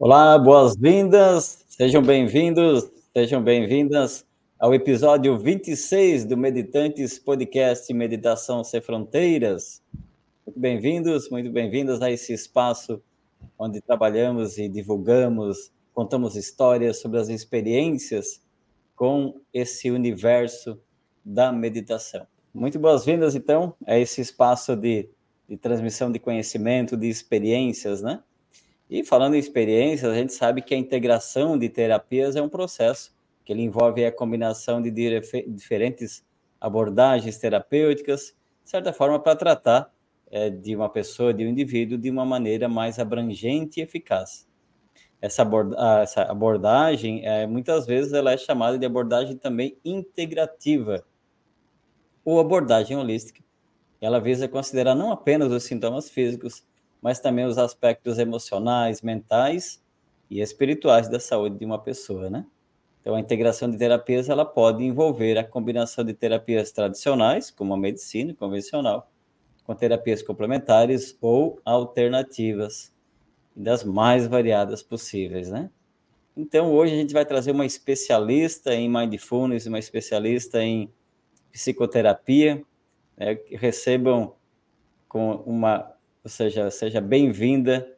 Olá, boas-vindas, sejam bem-vindos, sejam bem-vindas ao episódio 26 do Meditantes Podcast Meditação Sem Fronteiras. Muito bem-vindos, muito bem-vindas a esse espaço onde trabalhamos e divulgamos, contamos histórias sobre as experiências com esse universo da meditação. Muito boas-vindas, então, a esse espaço de, de transmissão de conhecimento, de experiências, né? E falando em experiências, a gente sabe que a integração de terapias é um processo que ele envolve a combinação de diferentes abordagens terapêuticas, de certa forma, para tratar é, de uma pessoa, de um indivíduo, de uma maneira mais abrangente e eficaz. Essa, aborda essa abordagem, é, muitas vezes, ela é chamada de abordagem também integrativa, ou abordagem holística. Ela visa considerar não apenas os sintomas físicos, mas também os aspectos emocionais, mentais e espirituais da saúde de uma pessoa, né? Então, a integração de terapias ela pode envolver a combinação de terapias tradicionais, como a medicina convencional, com terapias complementares ou alternativas, das mais variadas possíveis, né? Então, hoje a gente vai trazer uma especialista em mindfulness, uma especialista em psicoterapia, né? recebam com uma ou seja, seja bem-vinda,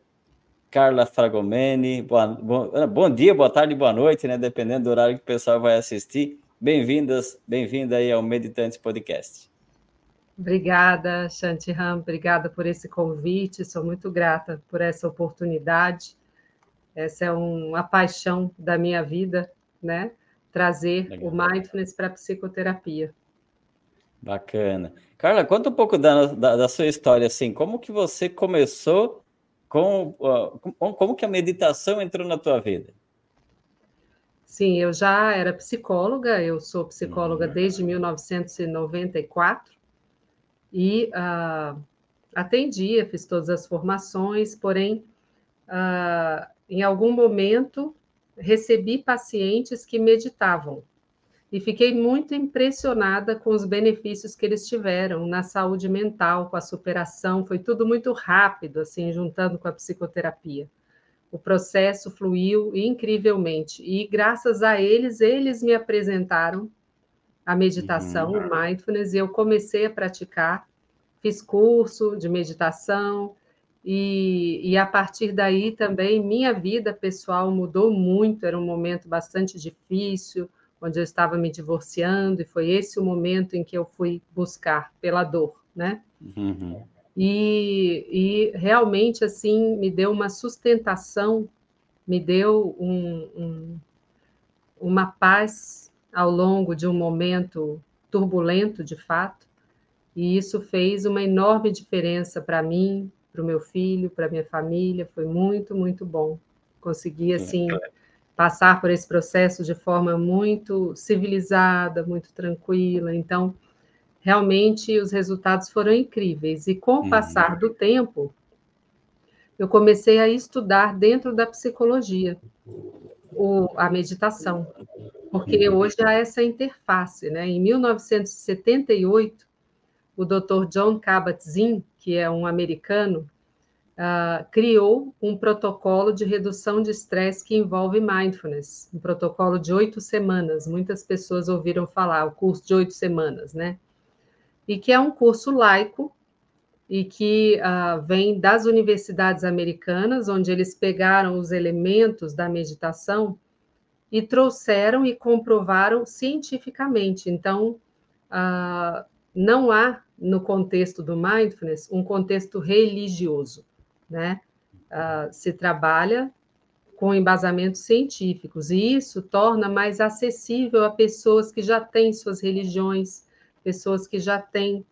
Carla Fragomeni. Boa, bom, ah, bom dia, boa tarde, boa noite, né? Dependendo do horário que o pessoal vai assistir. Bem-vindas, bem-vinda aí ao Meditantes Podcast. Obrigada, Shantiram, obrigada por esse convite, sou muito grata por essa oportunidade. Essa é uma paixão da minha vida, né? Trazer Legal. o mindfulness para a psicoterapia. Bacana. Carla, conta um pouco da, da, da, sua história, assim, como que você começou com, uh, como que a meditação entrou na tua vida? Sim, eu já era psicóloga, eu sou psicóloga uhum. desde 1994 e uh, atendia, fiz todas as formações, porém, uh, em algum momento, recebi pacientes que meditavam e fiquei muito impressionada com os benefícios que eles tiveram na saúde mental, com a superação, foi tudo muito rápido, assim, juntando com a psicoterapia. O processo fluiu incrivelmente e graças a eles, eles me apresentaram a meditação, uhum. o mindfulness, e eu comecei a praticar, fiz curso de meditação, e, e, a partir daí também minha vida pessoal mudou muito. Era um momento bastante difícil, onde eu estava me divorciando, e foi esse o momento em que eu fui buscar pela dor, né? Uhum. E, e, realmente, assim, me deu uma sustentação, me deu um, um, uma paz ao longo de um momento turbulento, de fato, e isso fez uma enorme diferença para mim, para o meu filho, para minha família, foi muito, muito bom. Consegui, assim, passar por esse processo de forma muito civilizada, muito tranquila. Então, realmente os resultados foram incríveis. E com o uhum. passar do tempo, eu comecei a estudar dentro da psicologia o, a meditação, porque uhum. hoje há essa interface. Né? Em 1978, o Dr. John Kabat-Zinn, que é um americano, uh, criou um protocolo de redução de estresse que envolve mindfulness, um protocolo de oito semanas. Muitas pessoas ouviram falar, o curso de oito semanas, né? E que é um curso laico e que uh, vem das universidades americanas, onde eles pegaram os elementos da meditação e trouxeram e comprovaram cientificamente. Então, uh, não há no contexto do mindfulness um contexto religioso né? Uh, se trabalha com embasamentos científicos, e isso torna mais acessível a pessoas que já têm suas religiões, pessoas que já têm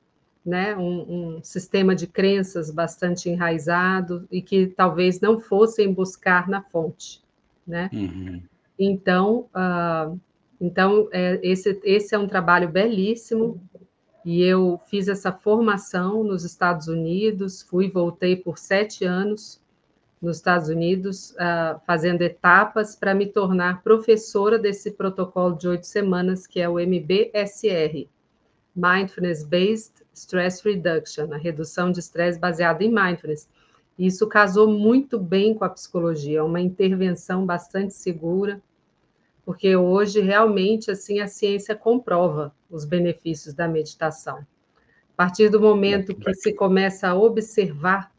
né, um, um sistema de crenças bastante enraizado e que talvez não fossem buscar na fonte. Né? Uhum. Então, uh, então é, esse, esse é um trabalho belíssimo e eu fiz essa formação nos Estados Unidos, fui e voltei por sete anos nos Estados Unidos, uh, fazendo etapas para me tornar professora desse protocolo de oito semanas, que é o MBSR, Mindfulness Based Stress Reduction, a redução de estresse baseada em mindfulness. Isso casou muito bem com a psicologia, uma intervenção bastante segura, porque hoje realmente assim a ciência comprova os benefícios da meditação. A partir do momento que se começa a observar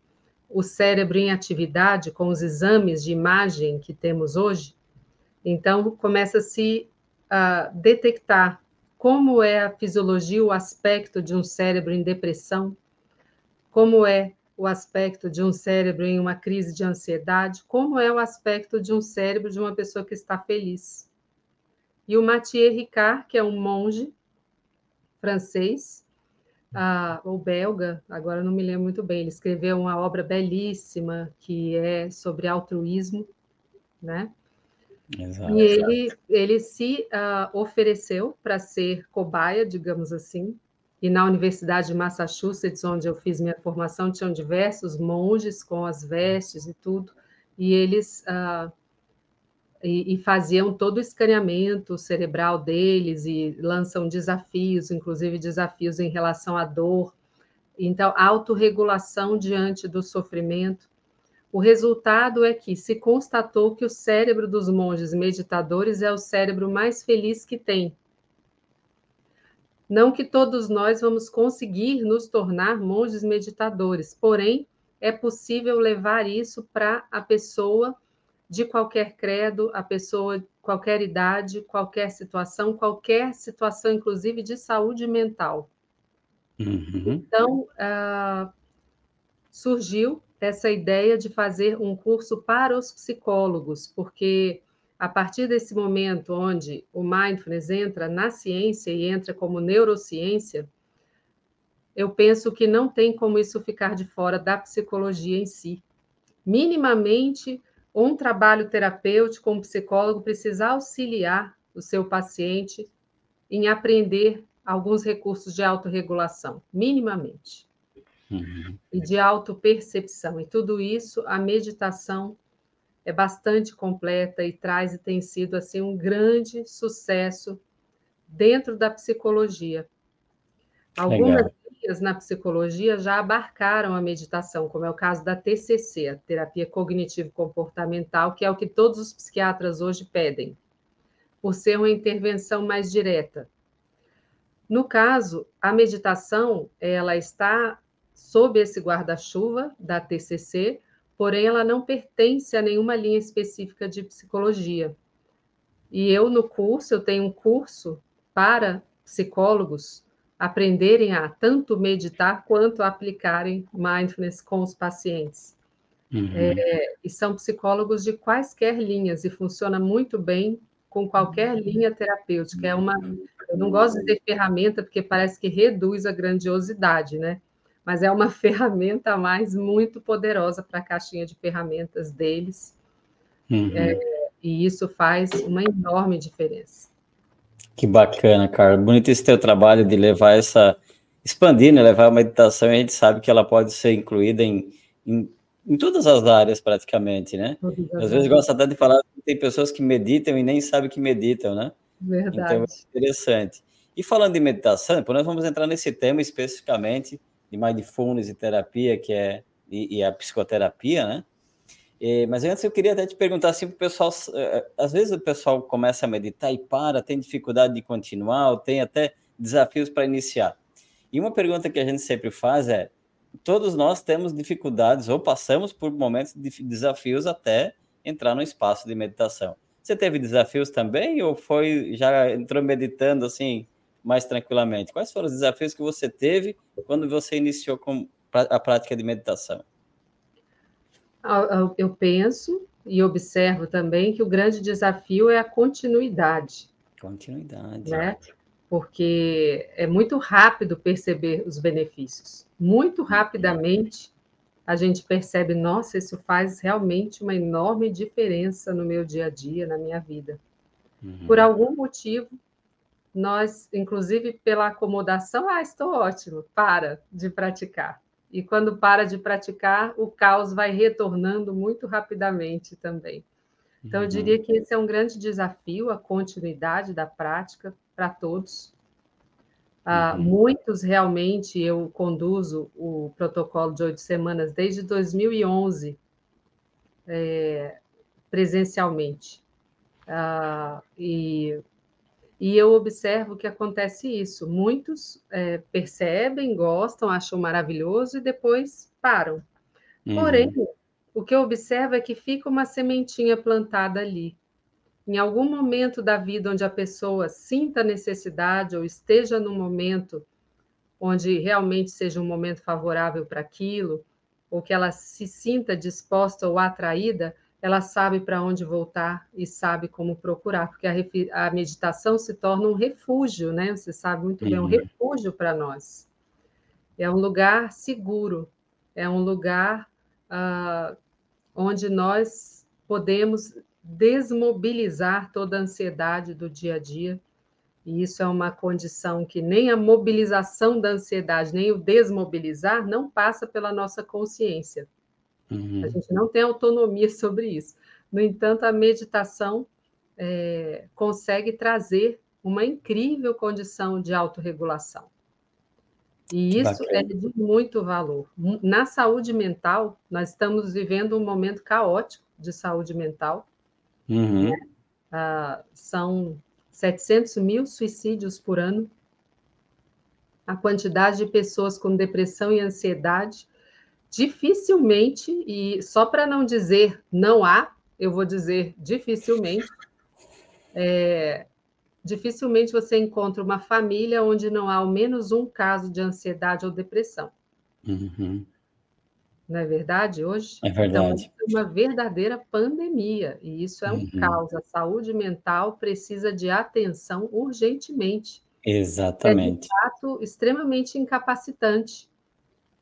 o cérebro em atividade com os exames de imagem que temos hoje, então começa-se a detectar como é a fisiologia, o aspecto de um cérebro em depressão, como é o aspecto de um cérebro em uma crise de ansiedade, como é o aspecto de um cérebro de uma pessoa que está feliz. E o Mathieu Ricard, que é um monge francês, ah, ou belga, agora não me lembro muito bem, ele escreveu uma obra belíssima que é sobre altruísmo, né? Exato. E ele, ele se uh, ofereceu para ser cobaia, digamos assim, e na Universidade de Massachusetts, onde eu fiz minha formação, tinham diversos monges com as vestes e tudo, e eles uh, e, e, faziam todo o escaneamento cerebral deles e lançam desafios, inclusive desafios em relação à dor. Então, autorregulação diante do sofrimento. O resultado é que se constatou que o cérebro dos monges meditadores é o cérebro mais feliz que tem, não que todos nós vamos conseguir nos tornar monges meditadores, porém, é possível levar isso para a pessoa de qualquer credo, a pessoa qualquer idade, qualquer situação, qualquer situação, inclusive de saúde mental. Uhum. Então, uh, surgiu essa ideia de fazer um curso para os psicólogos, porque a partir desse momento onde o mindfulness entra na ciência e entra como neurociência, eu penso que não tem como isso ficar de fora da psicologia em si. Minimamente, um trabalho terapêutico, um psicólogo precisa auxiliar o seu paciente em aprender alguns recursos de autorregulação, minimamente. Uhum. E de autopercepção. E tudo isso, a meditação é bastante completa e traz e tem sido assim um grande sucesso dentro da psicologia. Algumas linhas na psicologia já abarcaram a meditação, como é o caso da TCC, a terapia cognitivo comportamental, que é o que todos os psiquiatras hoje pedem, por ser uma intervenção mais direta. No caso, a meditação, ela está sob esse guarda-chuva da TCC, porém ela não pertence a nenhuma linha específica de psicologia. E eu, no curso, eu tenho um curso para psicólogos aprenderem a tanto meditar quanto aplicarem mindfulness com os pacientes. Uhum. É, e são psicólogos de quaisquer linhas e funciona muito bem com qualquer linha terapêutica. É uma, eu não gosto de dizer ferramenta porque parece que reduz a grandiosidade, né? mas é uma ferramenta a mais muito poderosa para a caixinha de ferramentas deles. Uhum. É, e isso faz uma enorme diferença. Que bacana, cara. Bonito esse teu trabalho de levar essa. expandir, né? levar a meditação, a gente sabe que ela pode ser incluída em, em, em todas as áreas, praticamente, né? Às vezes gosto até de falar que tem pessoas que meditam e nem sabem que meditam, né? Verdade. Então é interessante. E falando de meditação, nós vamos entrar nesse tema especificamente de mindfulness e terapia, que é e, e a psicoterapia, né? E, mas antes eu queria até te perguntar assim o pessoal, eh, eh, às vezes o pessoal começa a meditar e para, tem dificuldade de continuar, ou tem até desafios para iniciar. E uma pergunta que a gente sempre faz é: todos nós temos dificuldades ou passamos por momentos de desafios até entrar no espaço de meditação. Você teve desafios também ou foi já entrou meditando assim mais tranquilamente? Quais foram os desafios que você teve quando você iniciou com a prática de meditação? Eu penso e observo também que o grande desafio é a continuidade. Continuidade. Né? Porque é muito rápido perceber os benefícios. Muito rapidamente a gente percebe, nossa, isso faz realmente uma enorme diferença no meu dia a dia, na minha vida. Uhum. Por algum motivo, nós, inclusive pela acomodação, ah, estou ótimo, para de praticar. E quando para de praticar, o caos vai retornando muito rapidamente também. Então, eu uhum. diria que esse é um grande desafio, a continuidade da prática para todos. Ah, uhum. Muitos realmente eu conduzo o protocolo de oito semanas desde 2011, é, presencialmente. Ah, e, e eu observo que acontece isso. Muitos é, percebem, gostam, acham maravilhoso e depois param. Uhum. Porém, o que eu observo é que fica uma sementinha plantada ali em algum momento da vida onde a pessoa sinta necessidade ou esteja no momento onde realmente seja um momento favorável para aquilo, ou que ela se sinta disposta ou atraída, ela sabe para onde voltar e sabe como procurar, porque a, a, meditação se torna um refúgio, né? Você sabe muito bem, um uhum. refúgio para nós. É um lugar seguro, é um lugar uh, onde nós podemos desmobilizar toda a ansiedade do dia a dia. E isso é uma condição que nem a mobilização da ansiedade, nem o desmobilizar não passa pela nossa consciência. Uhum. A gente não tem autonomia sobre isso. No entanto, a meditação é, consegue trazer uma incrível condição de autorregulação. E isso é de muito valor. Na saúde mental, nós estamos vivendo um momento caótico de saúde mental, Uhum. Uh, são 700 mil suicídios por ano. A quantidade de pessoas com depressão e ansiedade, dificilmente, e só para não dizer não há, eu vou dizer dificilmente, é, dificilmente você encontra uma família onde não há ao menos um caso de ansiedade ou depressão. Uhum não é verdade hoje? É verdade. Então, é uma verdadeira pandemia, e isso é um uhum. caos. A saúde mental precisa de atenção urgentemente. Exatamente. É, de fato, extremamente incapacitante.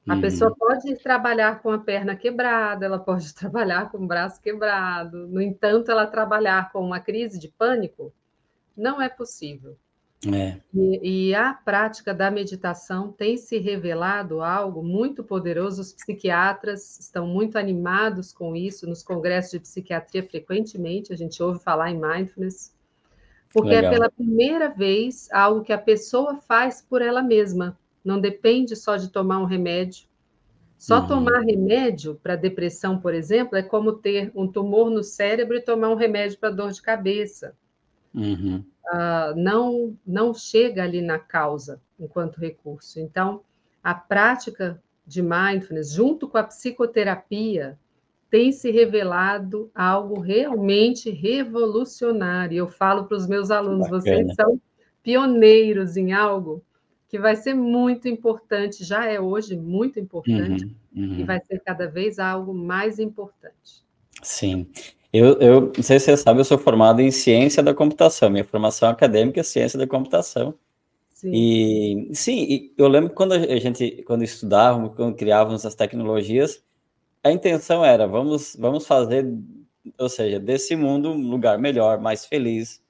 A uhum. pessoa pode trabalhar com a perna quebrada, ela pode trabalhar com o braço quebrado, no entanto, ela trabalhar com uma crise de pânico não é possível. É. E, e, a prática da meditação tem se revelado algo muito poderoso. Os psiquiatras estão muito animados com isso. Nos congressos de psiquiatria, frequentemente, a gente ouve falar em mindfulness, porque é Legal. é pela primeira vez algo que a pessoa faz por ela mesma. Não depende só de tomar um remédio. Só uhum. tomar remédio para depressão, por exemplo, é como ter um tumor no cérebro e tomar um remédio para dor de cabeça. Uhum uh, não, não chega ali na causa enquanto recurso. Então, a prática de mindfulness, junto com a psicoterapia, tem se revelado algo realmente revolucionário. Eu falo para os meus alunos, Bacana. vocês são pioneiros em algo que vai ser muito importante, já é hoje muito importante, uhum, uhum. e vai ser cada vez algo mais importante. Sim. Eu, eu não sei se você sabe, eu sou formado em ciência da computação. Minha formação acadêmica é ciência da computação. Sim. E sim, e eu lembro quando a gente, quando estudávamos, quando criávamos as tecnologias, a intenção era vamos, vamos fazer, ou seja, desse mundo um lugar melhor, mais feliz.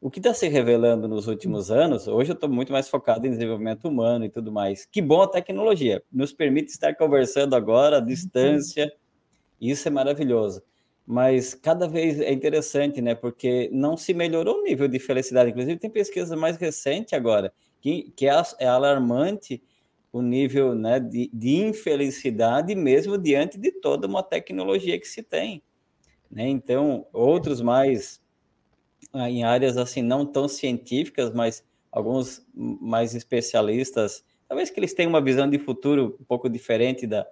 O que está se revelando nos últimos anos, hoje eu estou muito mais focado em desenvolvimento humano e tudo mais. Que bom a tecnologia, nos permite estar conversando agora à distância, isso é maravilhoso mas cada vez é interessante, né? Porque não se melhorou o nível de felicidade. Inclusive, tem pesquisa mais recente agora, que, que é, é alarmante o nível né, de, de, infelicidade, mesmo diante de toda uma tecnologia que se tem. Né? Então, outros mais em áreas assim não tão científicas, mas alguns mais especialistas, talvez que eles tenham uma visão de futuro um pouco diferente da,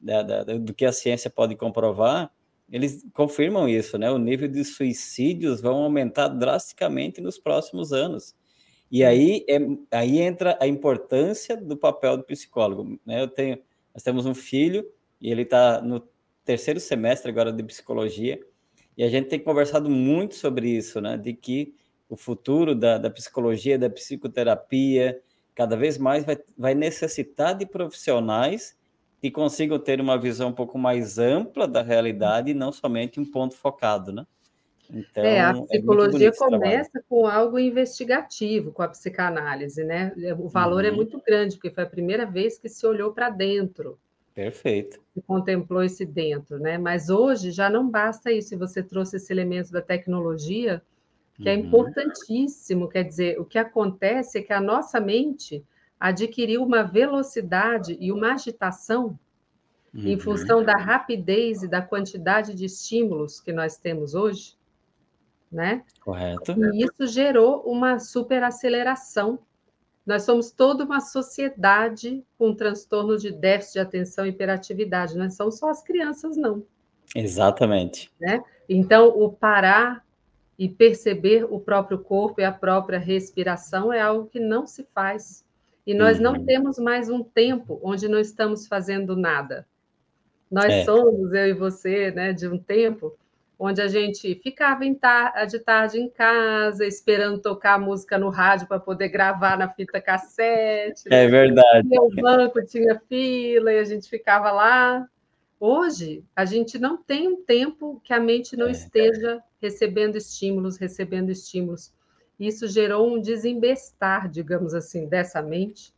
da, da do que a ciência pode comprovar, eles confirmam isso, né? O nível de suicídios vão aumentar drasticamente nos próximos anos. E aí, é, aí entra a importância do papel do psicólogo. Né? Eu tenho, nós temos um filho e ele está no terceiro semestre agora de psicologia e a gente tem conversado muito sobre isso, né? De que o futuro da, da psicologia, da psicoterapia, cada vez mais vai, vai necessitar de profissionais que consigam ter uma visão um pouco mais ampla da realidade e não somente um ponto focado, né? Então, é, a é psicologia é começa com algo investigativo, com a psicanálise, né? O valor é uhum. é muito grande, porque foi a primeira vez que se olhou para dentro. Perfeito. E contemplou esse dentro, né? Mas hoje já não basta isso. Você trouxe esse elemento da tecnologia, que é uhum. importantíssimo. Quer dizer, o que acontece é que a nossa mente adquiriu uma velocidade e uma agitação uhum. em função da rapidez e da quantidade de estímulos que nós temos hoje, né? Correto. E isso gerou uma superaceleração. Nós somos toda uma sociedade com transtorno de déficit de atenção e hiperatividade, não são só as crianças, não. Exatamente. Né? Então, o parar e perceber o próprio corpo e a própria respiração é algo que não se faz. E nós uhum. não temos mais um tempo onde não estamos fazendo nada. Nós é. somos, eu e você, né, de um tempo onde a gente ficava tar de tarde em casa, esperando tocar música no rádio para poder gravar na fita cassete. É verdade. O banco tinha fila e a gente ficava lá. Hoje, a gente não tem um tempo que a mente não é. esteja recebendo estímulos, recebendo estímulos. Isso gerou um desembestar, digamos assim, dessa mente,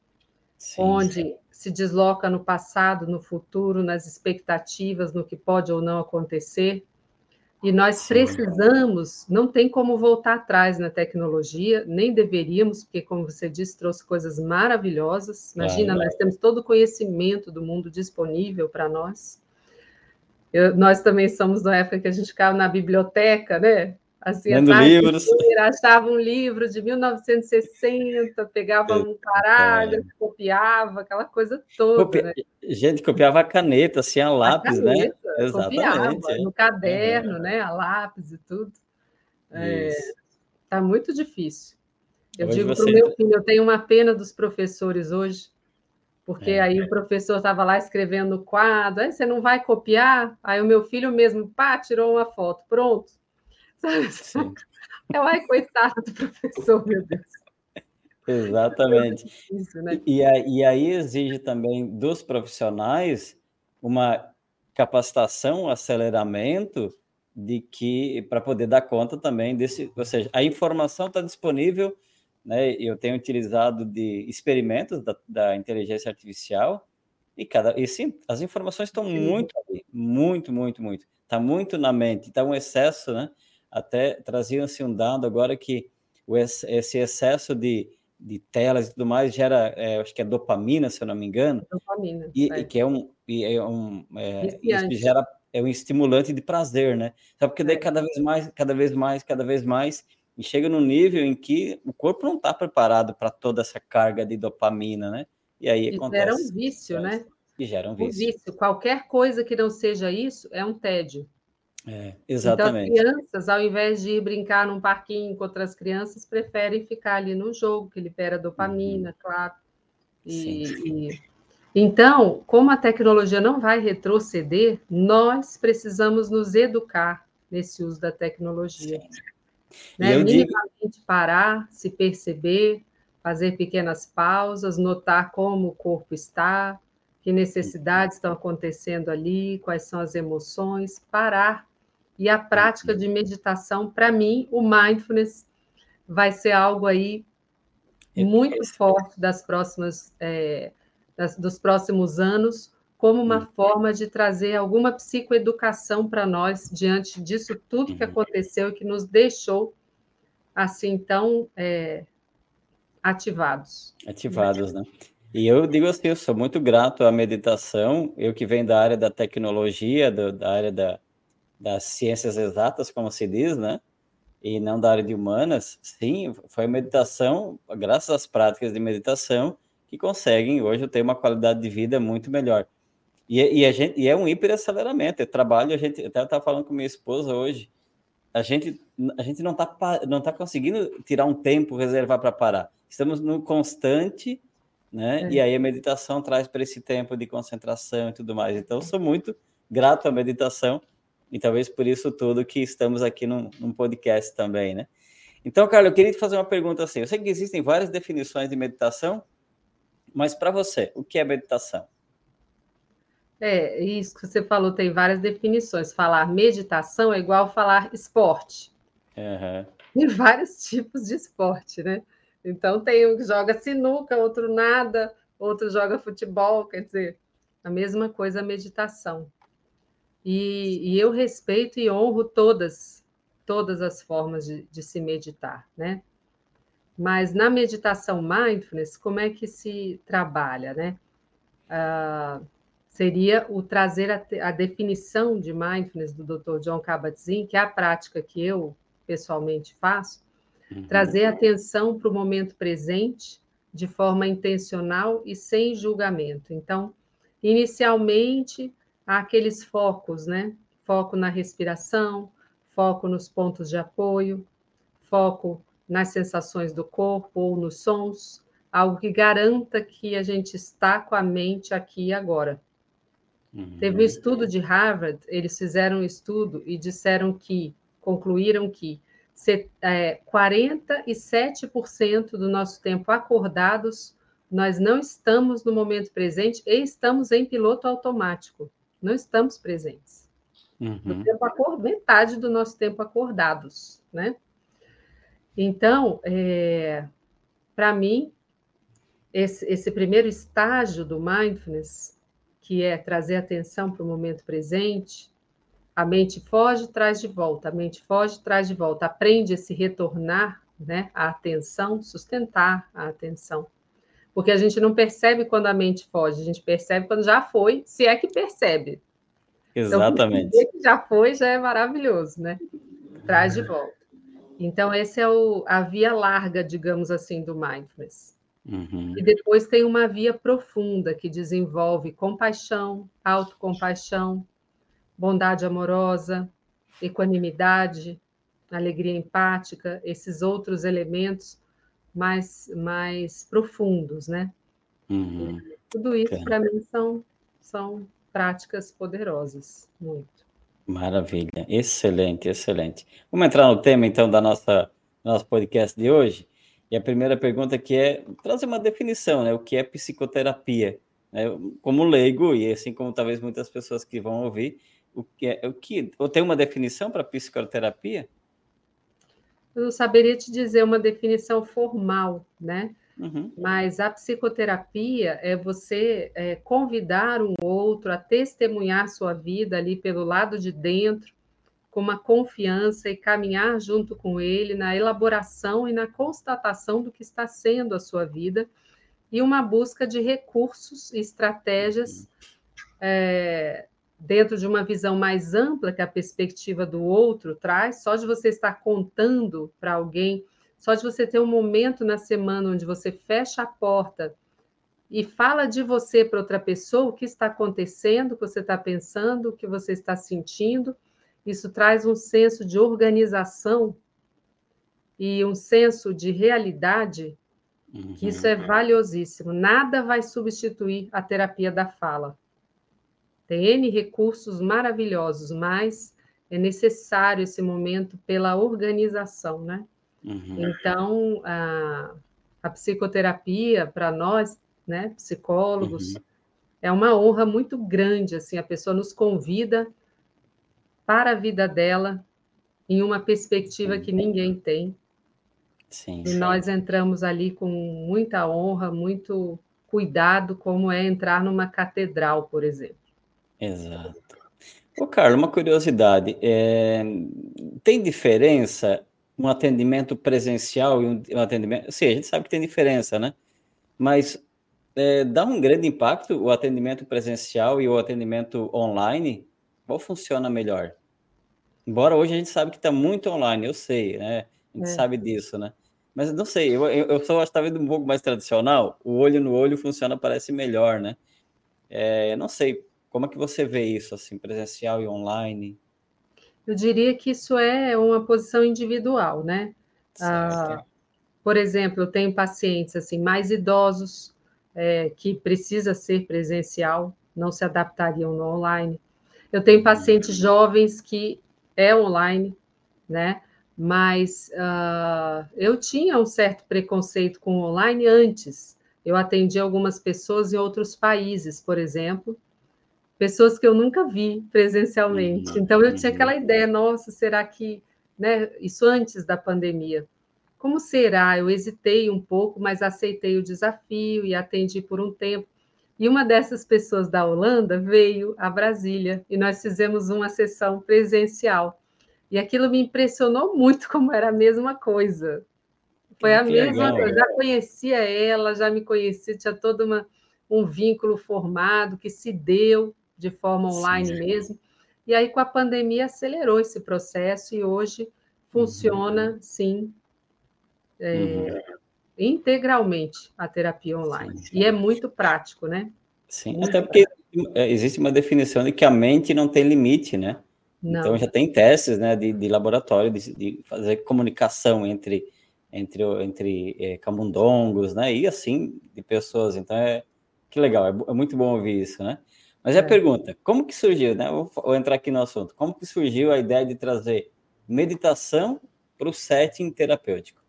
sim, onde sim. se desloca no passado, no futuro, nas expectativas, no que pode ou não acontecer. E nós precisamos, não tem como voltar atrás na tecnologia, nem deveríamos, porque, como você disse, trouxe coisas maravilhosas. Imagina, nós temos todo o conhecimento do mundo disponível para nós. Eu, nós também somos da época que a gente ficava na biblioteca, né? Assim, Lendo livros. Inteira, achava um livro de 1960, pegava um parágrafo, é. copiava, aquela coisa toda. Copi... Né? Gente, copiava a caneta, assim, a lápis, a né? caneta, né? Exatamente. Copiava, no caderno, né? A lápis e tudo. Está é, tá muito difícil. Eu hoje digo para o meu filho, eu tenho uma pena dos professores hoje, porque é. aí o professor estava lá escrevendo no quadro, aí você não vai copiar? Aí o meu filho mesmo, pá, tirou uma foto, pronto. Sabe? É, ai, coitado do professor, meu Deus. Exatamente. É difícil, né? e, e aí exige também dos profissionais uma capacitação, aceleramento de que para poder dar conta também desse, ou seja, a informação está disponível né? Eu tenho utilizado de experimentos da, da inteligência artificial e cada e sim, as informações estão muito ali, muito, muito, muito. Está muito na mente, está um excesso, né? Até traziam-se um dado agora que esse excesso de, de telas e tudo mais gera, é, acho que é dopamina, se eu não me engano. Dopamina. E, é. e que é um, e é um é, isso gera é um estimulante de prazer, né? Só porque daí é. cada vez mais, cada vez mais, cada vez mais e chega num nível em que o corpo não está preparado para toda essa carga de dopamina, né? E aí e acontece. Gera um vício, né? E gera um vício. Um vício. Qualquer coisa que não seja isso é um tédio. É, exatamente. Então, as crianças, ao invés de ir brincar num parquinho com outras crianças, preferem ficar ali no jogo, que libera dopamina, uhum. claro. E, e, então, como a tecnologia não vai retroceder, nós precisamos nos educar nesse uso da tecnologia. Sim. Né? Minimamente digo... parar, se perceber, fazer pequenas pausas, notar como o corpo está, que necessidades estão acontecendo ali, quais são as emoções, parar. E a prática de meditação, para mim, o mindfulness vai ser algo aí muito forte das próximas, é, das, dos próximos anos, como uma uhum. forma de trazer alguma psicoeducação para nós diante disso tudo que uhum. aconteceu e que nos deixou assim tão é, ativados. Ativados, né? E eu digo assim, eu sou muito grato à meditação, eu que venho da área da tecnologia, do, da área da, das ciências exatas, como se diz, né? E não da área de humanas, sim, foi a meditação, graças às práticas de meditação, que conseguem hoje ter uma qualidade de vida muito melhor. E, e, a gente, e é um hiperaceleramento, é trabalho, a gente até estava falando com minha esposa hoje, a gente, a gente não está não tá conseguindo tirar um tempo, reservar para parar. Estamos no constante, né? É. E aí a meditação traz para esse tempo de concentração e tudo mais. Então, sou muito grato à meditação e talvez por isso tudo que estamos aqui num, num podcast também, né? Então, Carlos, eu queria te fazer uma pergunta assim. Eu sei que existem várias definições de meditação, mas para você, o que é meditação? É, isso que você falou tem várias definições. Falar meditação é igual falar esporte. Uhum. Tem vários tipos de esporte, né? Então tem um que joga sinuca, outro nada, outro joga futebol, quer dizer, a mesma coisa a meditação. E, e eu respeito e honro todas todas as formas de, de se meditar, né? Mas na meditação mindfulness, como é que se trabalha, né? Ah, seria o trazer a, a, definição de mindfulness do Dr. John Kabat-Zinn, que é a prática que eu pessoalmente faço, uhum. trazer atenção para o momento presente de forma intencional e sem julgamento. Então, inicialmente, há aqueles focos, né? Foco na respiração, foco nos pontos de apoio, foco nas sensações do corpo ou nos sons, algo que garanta que a gente está com a mente aqui e agora. Uhum. Teve um estudo de Harvard, eles fizeram um estudo e disseram que, concluíram que é, 47% do nosso tempo acordados, nós não estamos no momento presente e estamos em piloto automático, não estamos presentes. Uhum. No tempo acordado, metade do nosso tempo acordados, né? Então, é, para mim, esse, esse primeiro estágio do mindfulness, que é trazer atenção para o momento presente, a mente foge, traz de volta, a mente foge, traz de volta, aprende a se retornar, né, a atenção, sustentar a atenção. Porque a gente não percebe quando a mente foge, a gente percebe quando já foi, se é que percebe. Então, Exatamente. Então, que já foi já é maravilhoso, né? Traz de volta. Então, essa é o, a via larga, digamos assim, do mindfulness. Uhum. E depois tem uma via profunda que desenvolve compaixão, autocompaixão, bondade amorosa, equanimidade, alegria empática, esses outros elementos mais, mais profundos, né? Uhum. Tudo isso, para mim, são, são práticas poderosas, muito. Maravilha, excelente, excelente. Vamos entrar no tema então da nossa nosso podcast de hoje. E a primeira pergunta que é trazer uma definição, né? O que é psicoterapia? Né? Como leigo e assim como talvez muitas pessoas que vão ouvir, o que é o que? Ou tem uma definição para psicoterapia? Eu não saberia te dizer uma definição formal, né? Uhum. Mas a psicoterapia é você é, convidar um outro a testemunhar sua vida ali pelo lado de dentro, com uma confiança e caminhar junto com ele na elaboração e na constatação do que está sendo a sua vida e uma busca de recursos e estratégias é, dentro de uma visão mais ampla que a perspectiva do outro traz, só de você estar contando para alguém só de você ter um momento na semana onde você fecha a porta e fala de você para outra pessoa, o que está acontecendo, o que você está pensando, o que você está sentindo, isso traz um senso de organização e um senso de realidade, uhum. que isso é valiosíssimo. Nada vai substituir a terapia da fala. Tem N recursos maravilhosos, mas é necessário esse momento pela organização, né? Uhum. Então, a, a psicoterapia, para nós, né, psicólogos, uhum. é uma honra muito grande. Assim, a pessoa nos convida para a vida dela em uma perspectiva que ninguém tem. Sim, e nós entramos ali com muita honra, muito cuidado, como é entrar numa catedral, por exemplo. Exato. Ô, Carlos, uma curiosidade. É... Tem diferença um atendimento presencial e um, atendimento. Sim, a gente sabe que tem diferença, né? Mas é, dá um grande impacto o atendimento presencial e o atendimento online? Qual funciona melhor? Embora hoje a gente sabe que está muito online, eu sei, né? A gente é. sabe disso, né? Mas não sei, eu, eu só acho que talvez um pouco mais tradicional, o olho no olho funciona, parece melhor, né? É, não sei, como é que você vê isso, assim, presencial e online? Eu diria que isso é uma posição individual, né? Ah, por exemplo, eu tenho pacientes assim mais idosos é, que precisa ser presencial, não se adaptariam no online. Eu tenho pacientes jovens que é online, né? Mas uh, eu tinha um certo preconceito com online antes. Eu atendi algumas pessoas em outros países, por exemplo, pessoas que eu nunca vi presencialmente. Uhum. Então eu tinha aquela ideia, nossa, será que, né, isso antes da pandemia. Como será? Eu hesitei um pouco, mas aceitei o desafio e atendi por um tempo. E uma dessas pessoas da Holanda veio a Brasília e nós fizemos uma sessão presencial. E aquilo me impressionou muito como era a mesma coisa. Foi a mesma coisa. Já conhecia ela, já me conhecia, tinha todo uma, um vínculo formado que se deu de forma online sim. mesmo. E aí, com a pandemia, acelerou esse processo e hoje funciona, uhum. sim, é, uhum. integralmente a terapia online. Sim, sim. E é muito prático, né? Sim, muito até porque é, existe uma definição de que a mente não tem limite, né? Não. Então já tem testes né, de, de laboratório de, de fazer comunicação entre entre, entre é, camundongos, né? E assim, de pessoas. Então, é que legal, é, é muito bom ouvir isso, né? Mas é. a pergunta, como que surgiu, né? Vou, vou, entrar aqui no assunto. Como que surgiu a ideia de trazer meditação para o setting terapêutico?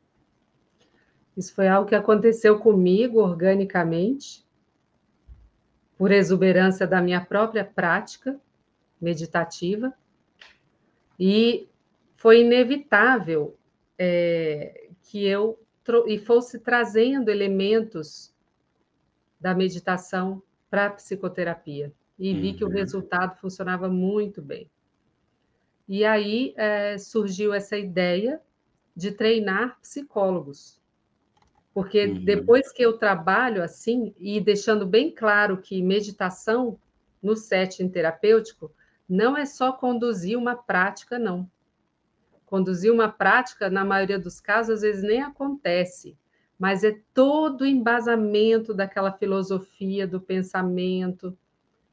Isso foi algo que aconteceu comigo organicamente, por exuberância da minha própria prática meditativa, e foi inevitável é, que eu e fosse trazendo elementos da meditação para a psicoterapia. E vi uhum. que o uhum. resultado funcionava muito bem. E aí é, surgiu essa ideia de treinar psicólogos. Porque uhum. depois que eu trabalho assim, e deixando bem claro que meditação no setting terapêutico não é só conduzir uma prática, não conduzir uma prática, na maioria dos casos, às vezes nem acontece, mas é todo o embasamento daquela filosofia do pensamento,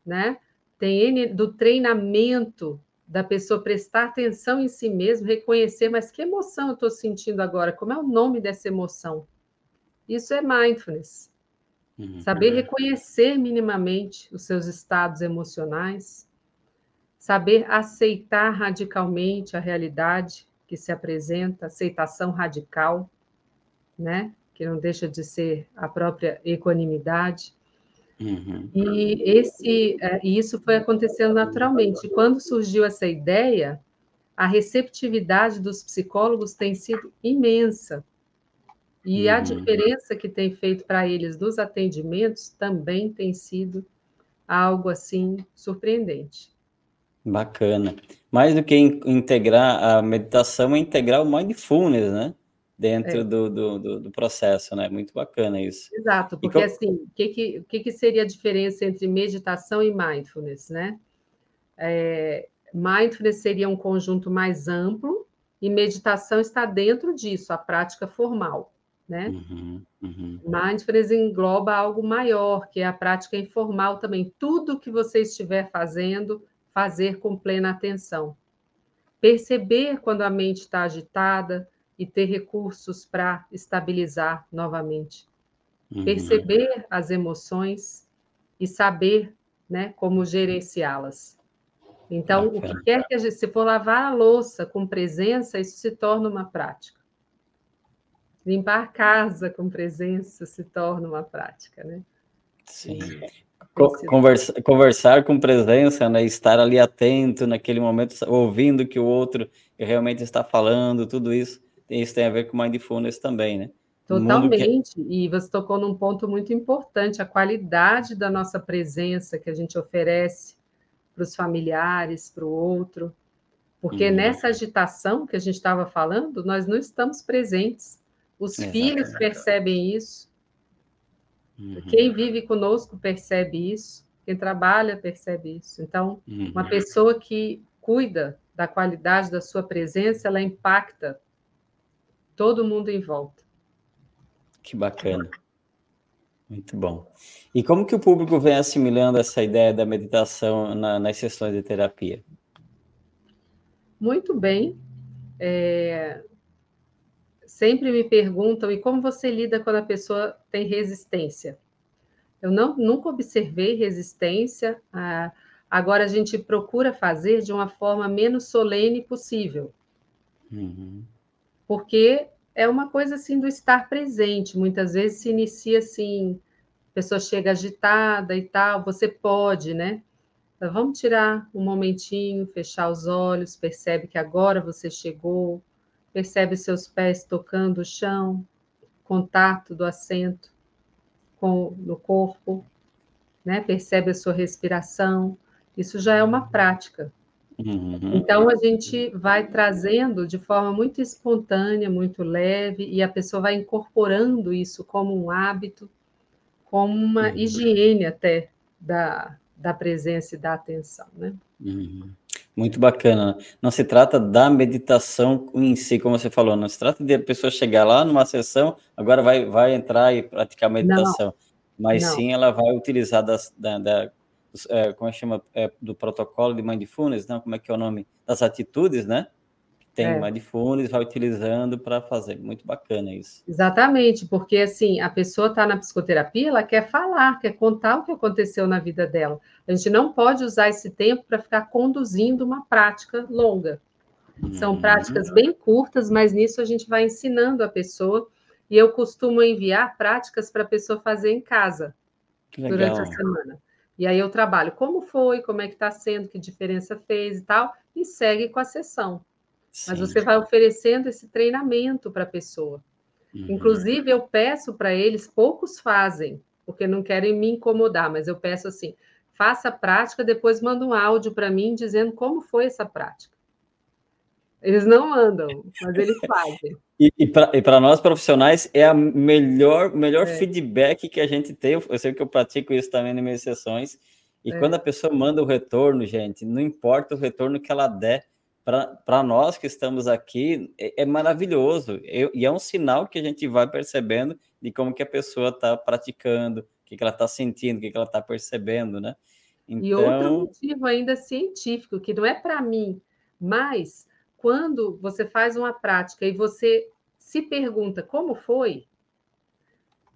né? Tem do treinamento da pessoa prestar atenção em si mesmo, reconhecer, mas que emoção eu estou sentindo agora? Como é o nome dessa emoção? Isso é mindfulness. Uhum. Saber reconhecer minimamente os seus estados emocionais, saber aceitar radicalmente a realidade, que se apresenta, aceitação radical, né? que não deixa de ser a própria equanimidade. Uhum. E esse, é, isso foi acontecendo naturalmente. Quando surgiu essa ideia, a receptividade dos psicólogos tem sido imensa. E uhum. a diferença que tem feito para eles nos atendimentos também tem sido algo assim surpreendente. Bacana. Mais do que integrar a meditação, é integrar o mindfulness, né? Dentro é. do, do, do, processo, né? Muito bacana isso. Exato, porque como... assim, o que, que, que, que seria a diferença entre meditação e mindfulness, né? É, mindfulness seria um conjunto mais amplo e meditação está dentro disso, a prática formal, né? Uhum, uhum. Mindfulness engloba algo maior, que é a prática informal também. Tudo que você estiver fazendo, fazer com plena atenção. Perceber quando a mente está agitada e ter recursos para estabilizar novamente. Uhum. Perceber as emoções e saber né, como gerenciá-las. Então, o que quer que a gente, se for lavar a louça com presença, isso se torna uma prática. Limpar a casa com presença se torna uma prática, né? Sim. Conversa, conversar com presença, né? Estar ali atento naquele momento, ouvindo o que o outro realmente está falando, tudo isso, isso tem a ver com mindfulness também, né? Totalmente. Que... E você tocou num ponto muito importante, a qualidade da nossa presença que a gente oferece para os familiares, para o outro. Porque uhum. nessa agitação que a gente estava falando, nós não estamos presentes. Os Exatamente. filhos percebem isso, Uhum. Quem vive conosco percebe isso, quem trabalha percebe isso. Então, uhum. uma pessoa que cuida da qualidade da sua presença, ela impacta todo mundo em volta. Que bacana. Muito bom. E como que o público vem assimilando essa ideia da meditação na, nas sessões de terapia? Muito bem. É, sempre me perguntam: e como você lida quando a pessoa tem resistência? Eu não, nunca observei resistência. Ah, agora a gente procura fazer de uma forma menos solene possível. Uhum. Porque é uma coisa assim do estar presente. Muitas vezes se inicia assim, a pessoa chega agitada e tal, você pode, né? Vamos tirar um momentinho, fechar os olhos, percebe que agora você chegou, Percebe seus pés tocando o chão, contato do assento com no corpo, né? Percebe a sua respiração. Isso já é uma prática. Uhum. Então, a gente vai trazendo de forma muito espontânea, muito leve, e a pessoa vai incorporando isso como um hábito, como uma uhum. higiene até da, da presença e da atenção, né? Uhum. Muito bacana. Não se trata da meditação em si, como você falou, não se trata de a pessoa chegar lá numa sessão, agora vai, vai entrar e praticar meditação, não. mas não. sim ela vai utilizar das, da, da é, como é que chama, é, do protocolo de mindfulness, não, como é que é o nome, das atitudes, né? Tem é. mindfulness, vai utilizando para fazer, muito bacana isso. Exatamente, porque assim, a pessoa está na psicoterapia, ela quer falar, quer contar o que aconteceu na vida dela. A gente não pode usar esse tempo para ficar conduzindo uma prática longa. São uhum. práticas bem curtas, mas nisso a gente vai ensinando a pessoa, e eu costumo enviar práticas para a pessoa fazer em casa durante a semana. E aí eu trabalho como foi, como é que está sendo, que diferença fez e tal, e segue com a sessão. Sim. Mas você vai oferecendo esse treinamento para a pessoa. Uhum. Inclusive, eu peço para eles, poucos fazem, porque não querem me incomodar, mas eu peço assim: faça a prática, depois manda um áudio para mim dizendo como foi essa prática. Eles não andam, mas eles fazem. E, e para nós profissionais é a melhor melhor é. feedback que a gente tem. Eu sei que eu pratico isso também nas minhas sessões. E é. quando a pessoa manda o retorno, gente, não importa o retorno que ela der, para nós que estamos aqui, é, é maravilhoso. Eu, e é um sinal que a gente vai percebendo de como que a pessoa está praticando, o que, que ela está sentindo, o que, que ela está percebendo, né? Então... E outro então motivo ainda científico, que não é para mim, mas quando você faz uma prática e você se pergunta como foi,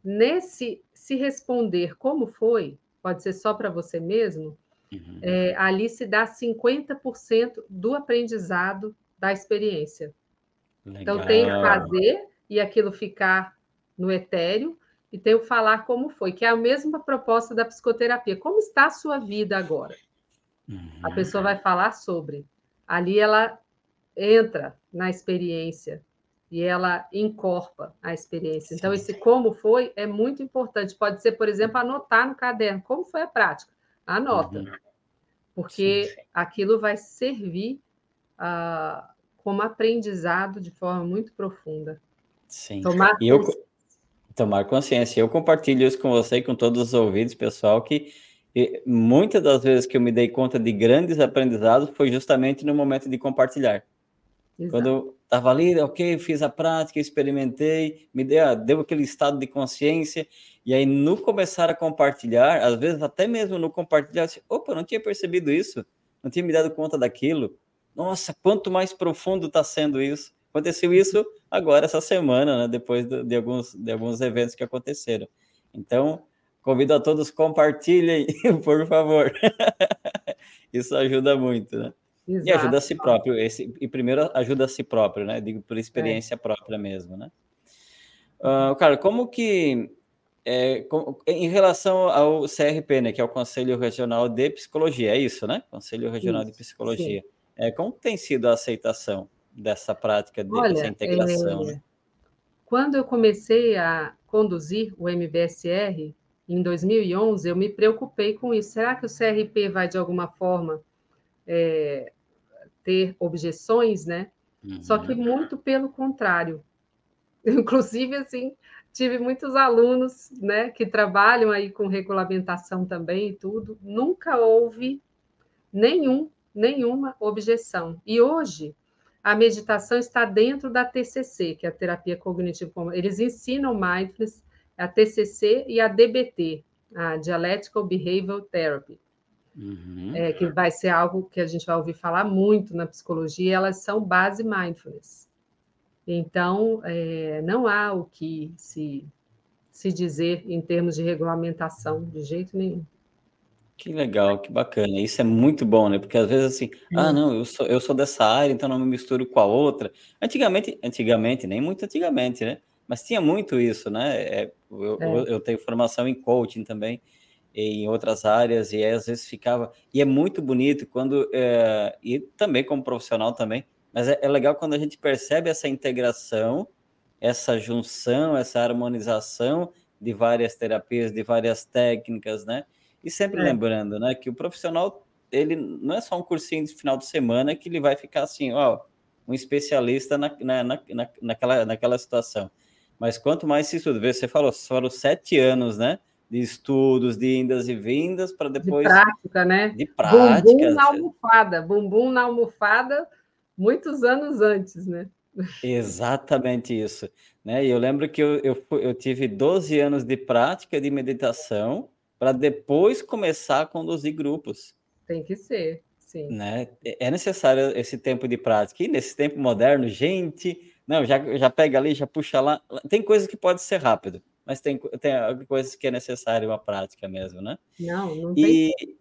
nesse se responder como foi, pode ser só para você mesmo, uhum. é, ali se dá 50% do aprendizado da experiência. Legal. Então tem o fazer e aquilo ficar no etéreo, e tem o falar como foi, que é a mesma proposta da psicoterapia. Como está a sua vida agora? Uhum. A pessoa vai falar sobre. Ali ela entra na experiência e ela encorpa a experiência. Então, esse como foi é muito importante. Pode ser, por exemplo, anotar no caderno como foi a prática. Anota, uhum. porque sim, sim. aquilo vai servir uh, como aprendizado de forma muito profunda. Sim. Tomar e eu tomar consciência. Eu compartilho isso com você e com todos os ouvidos, pessoal, que muitas das vezes que eu me dei conta de grandes aprendizados foi justamente no momento de compartilhar. Exato. Quando estava ali, ok, fiz a prática, experimentei, me deu, deu aquele estado de consciência, e aí no começar a compartilhar, às vezes até mesmo no compartilhar, assim, opa, não tinha percebido isso, não tinha me dado conta daquilo. Nossa, quanto mais profundo está sendo isso. Aconteceu isso agora, essa semana, né, depois de, de, alguns, de alguns eventos que aconteceram. Então, convido a todos, compartilhem, por favor. isso ajuda muito, né? Exato. E ajuda a si próprio. Esse, e primeiro ajuda a si próprio, né? Digo por experiência é. própria mesmo, né? Uh, cara, como que é, com, em relação ao CRP, né, que é o Conselho Regional de Psicologia, é isso, né? Conselho Regional isso, de Psicologia. É, como tem sido a aceitação dessa prática, Olha, dessa integração? É, né? Quando eu comecei a conduzir o MBSR, em 2011, eu me preocupei com isso. Será que o CRP vai, de alguma forma, é, ter objeções, né? Uhum. Só que muito pelo contrário. Inclusive, assim, tive muitos alunos, né, que trabalham aí com regulamentação também e tudo. Nunca houve nenhum, nenhuma objeção. E hoje a meditação está dentro da TCC, que é a terapia cognitiva. Eles ensinam mindfulness, a TCC e a DBT, a Dialectical Behavioral Therapy. Uhum. É, que vai ser algo que a gente vai ouvir falar muito na psicologia, elas são base mindfulness. Então, é, não há o que se, se dizer em termos de regulamentação, de jeito nenhum. Que legal, que bacana. Isso é muito bom, né? Porque às vezes assim, é. ah, não, eu sou, eu sou dessa área, então não me misturo com a outra. Antigamente, antigamente, nem muito antigamente, né? Mas tinha muito isso, né? É, eu, é. eu tenho formação em coaching também em outras áreas e às vezes ficava e é muito bonito quando é, e também como profissional também mas é, é, legal quando a gente percebe essa integração essa junção essa harmonização de várias terapias de várias técnicas né e sempre é. lembrando né que o profissional ele não é só um cursinho de final de semana que ele vai ficar assim, ó, um especialista na, na, na, naquela, naquela situação. Mas quanto mais se estuda, você falou, foram sete anos, né? De estudos, de indas e vindas, para depois. De prática, né? De prática. Bumbum na almofada, bumbum na almofada, muitos anos antes, né? Exatamente isso. Né? E eu lembro que eu, eu, eu tive 12 anos de prática de meditação para depois começar a conduzir grupos. Tem que ser, sim. Né? É necessário esse tempo de prática. E nesse tempo moderno, gente, não, já, já pega ali, já puxa lá. Tem coisas que pode ser rápido, mas tem, tem coisas que é necessário uma prática mesmo, né? Não, não tem. E,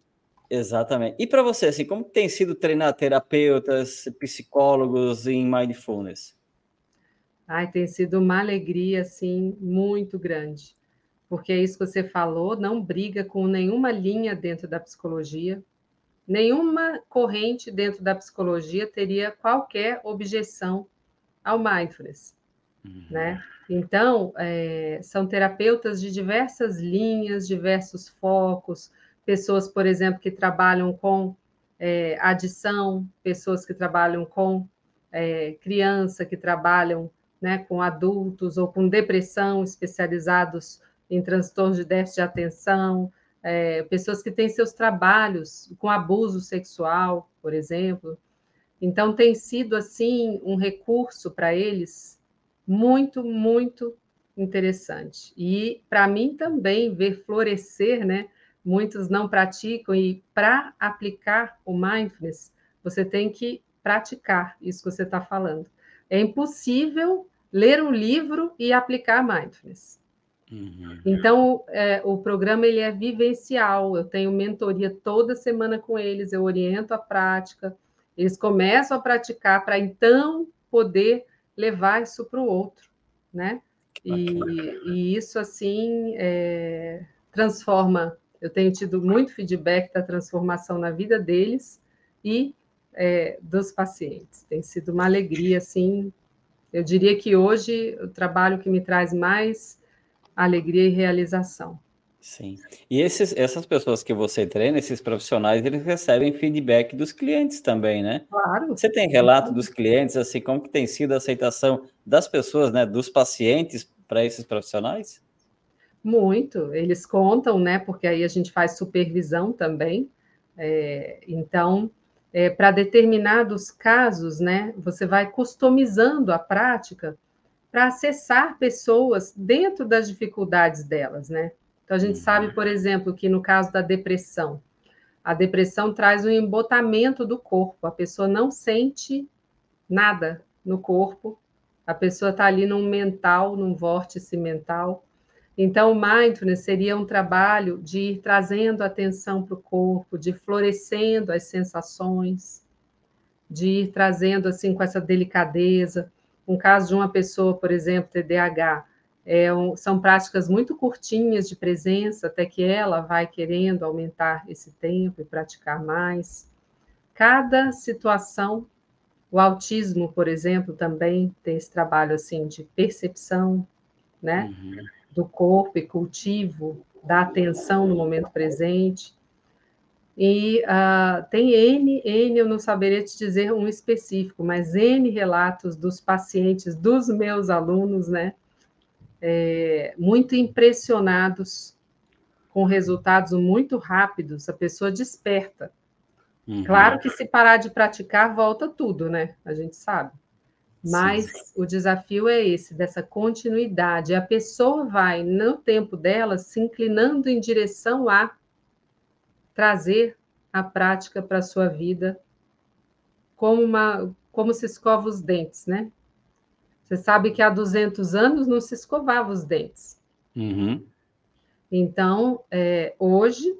exatamente. E para você, assim, como tem sido treinar terapeutas, psicólogos em mindfulness? Ai, tem sido uma alegria, assim, muito grande. Porque é isso que você falou, não briga com nenhuma linha dentro da psicologia, nenhuma corrente dentro da psicologia teria qualquer objeção ao mindfulness, uhum. né? Então, é, são terapeutas de diversas linhas, diversos focos, pessoas, por exemplo, que trabalham com é, adição, pessoas que trabalham com é, criança, que trabalham né, com adultos ou com depressão, especializados em transtornos de déficit de atenção, é, pessoas que têm seus trabalhos com abuso sexual, por exemplo, então, tem sido, assim, um recurso para eles muito, muito interessante. E, para mim, também, ver florescer, né? Muitos não praticam, e para aplicar o mindfulness, você tem que praticar isso que você está falando. É impossível ler um livro e aplicar mindfulness. Uhum. Então, é, o programa ele é vivencial. Eu tenho mentoria toda semana com eles, eu oriento a prática, eles começam a praticar para então poder levar isso para o outro, né? E, e, isso assim é, transforma. Eu tenho tido muito feedback da transformação na vida deles e é, dos pacientes. Tem sido uma alegria, assim. Eu diria que hoje o trabalho que me traz mais alegria e realização. Sim. E esses, essas pessoas que você treina, esses profissionais, eles recebem feedback dos clientes também, né? Claro. Você tem relato dos clientes, assim, como que tem sido a aceitação das pessoas, né, dos pacientes para esses profissionais? Muito. Eles contam, né, porque aí a gente faz supervisão também. É, então, é, para determinados casos, né, você vai customizando a prática para acessar pessoas dentro das dificuldades delas, né? Então, a gente uhum. sabe, por exemplo, que no caso da depressão, a depressão traz um embotamento do corpo, a pessoa não sente nada no corpo, a pessoa está ali num mental, num vórtice mental. Então, o mindfulness seria um trabalho de ir trazendo atenção para o corpo, de florescendo as sensações, de ir trazendo assim com essa delicadeza. Um caso de uma pessoa, por exemplo, TDAH, é são práticas muito curtinhas de presença, até que ela vai querendo aumentar esse tempo e praticar mais. Cada situação, o autismo, por exemplo, também tem esse trabalho assim de percepção, né, uhum. do corpo e cultivo da atenção no momento presente. E uh, tem N, N, eu não saberia te dizer um específico, mas N relatos dos pacientes, dos meus alunos, né, é, muito impressionados com resultados muito rápidos, a pessoa desperta. Uhum. Claro que se parar de praticar, volta tudo, né? A gente sabe. Mas Sim. o desafio é esse, dessa continuidade. A pessoa vai, no tempo dela, se inclinando em direção a trazer a prática para a sua vida como, uma, como se escova os dentes, né? Você sabe que há 200 anos não se escovava os dentes. Uhum. Então, é, hoje,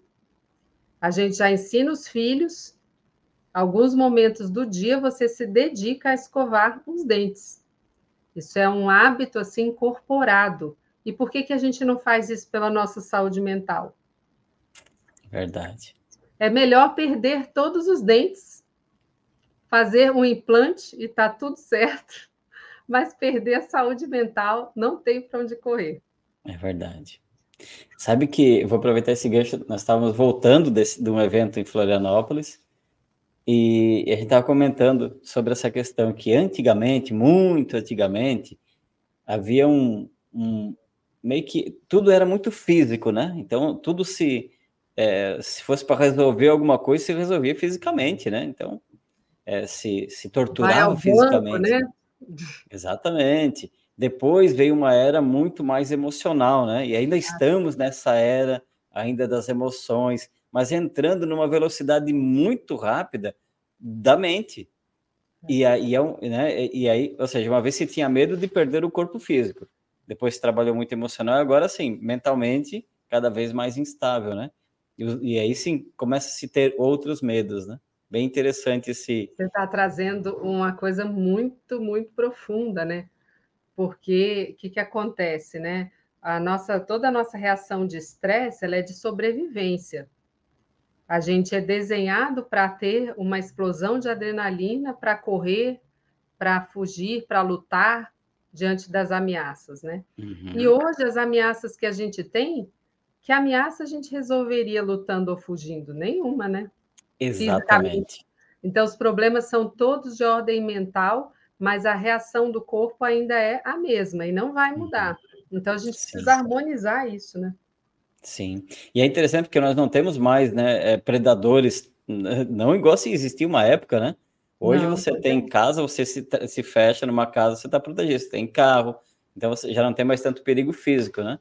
a gente já ensina os filhos, alguns momentos do dia você se dedica a escovar os dentes. Isso é um hábito assim incorporado. E por que, que a gente não faz isso pela nossa saúde mental? Verdade. É melhor perder todos os dentes, fazer um implante e tá tudo certo, mas perder a saúde mental não tem para onde correr. É verdade. Sabe que, vou aproveitar esse gancho, nós estávamos voltando desse, de um evento em Florianópolis, E, a gente estava comentando sobre essa questão que antigamente, muito antigamente, havia um, um meio que tudo era muito físico, né? Então tudo se é, se fosse para resolver alguma coisa, se resolvia fisicamente, né? Então é, se, se torturava fisicamente. Banco, né? Exatamente. Depois veio uma era muito mais emocional, né? E ainda estamos nessa era ainda das emoções, mas entrando numa velocidade muito rápida da mente. E aí, é né? e aí, ou seja, uma vez se tinha medo de perder o corpo físico, depois se trabalhou muito emocional, agora sim, mentalmente cada vez mais instável, né? E, e aí sim começa a se ter outros medos, né? Bem interessante esse. Você está trazendo uma coisa muito, muito profunda, né? Porque o que, que acontece, né? A nossa, toda a nossa reação de estresse ela é de sobrevivência. A gente é desenhado para ter uma explosão de adrenalina, para correr, para fugir, para lutar diante das ameaças, né? Uhum. E hoje as ameaças que a gente tem, que ameaça a gente resolveria lutando ou fugindo? Nenhuma, né? Exatamente. Então os problemas são todos de ordem mental, mas a reação do corpo ainda é a mesma e não vai mudar. Uhum. Então a gente Sim. precisa harmonizar isso, né? Sim, e é interessante porque nós não temos mais né, é, predadores, não igual se existia uma época, né? Hoje não, você tem casa, você se, se fecha numa casa, você está protegido, você tem carro, então você já não tem mais tanto perigo físico, né?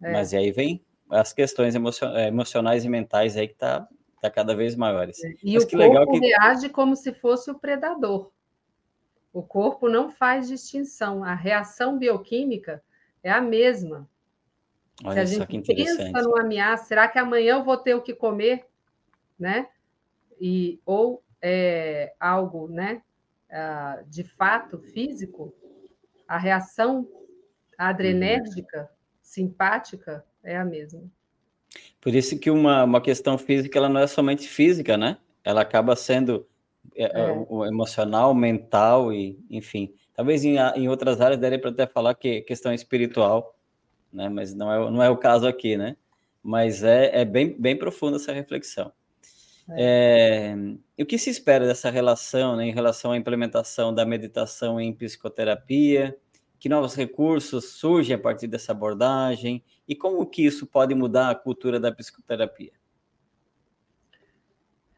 É. Mas aí vem as questões é, emocionais e mentais aí que tá, tá cada vez maiores. É. E Mas o que corpo legal que... reage como se fosse o predador. O corpo não faz distinção, a reação bioquímica é a mesma. Olha Se a gente pensa numa ameaça, será que amanhã eu vou ter o que comer, né? E ou é, algo, né? Uh, de fato físico, a reação adrenérgica, uhum. simpática, é a mesma. Por isso que uma, uma questão física ela não é somente física, né? Ela acaba sendo é, é. O, emocional, mental e, enfim. Talvez em, em outras áreas daria para até falar que questão espiritual né? Mas não é, não é o caso aqui, né? Mas é, é bem, bem profunda essa reflexão. É. É, o que se espera dessa relação, né, em relação à implementação da meditação em psicoterapia? Que novos recursos surgem a partir dessa abordagem? E como que isso pode mudar a cultura da psicoterapia?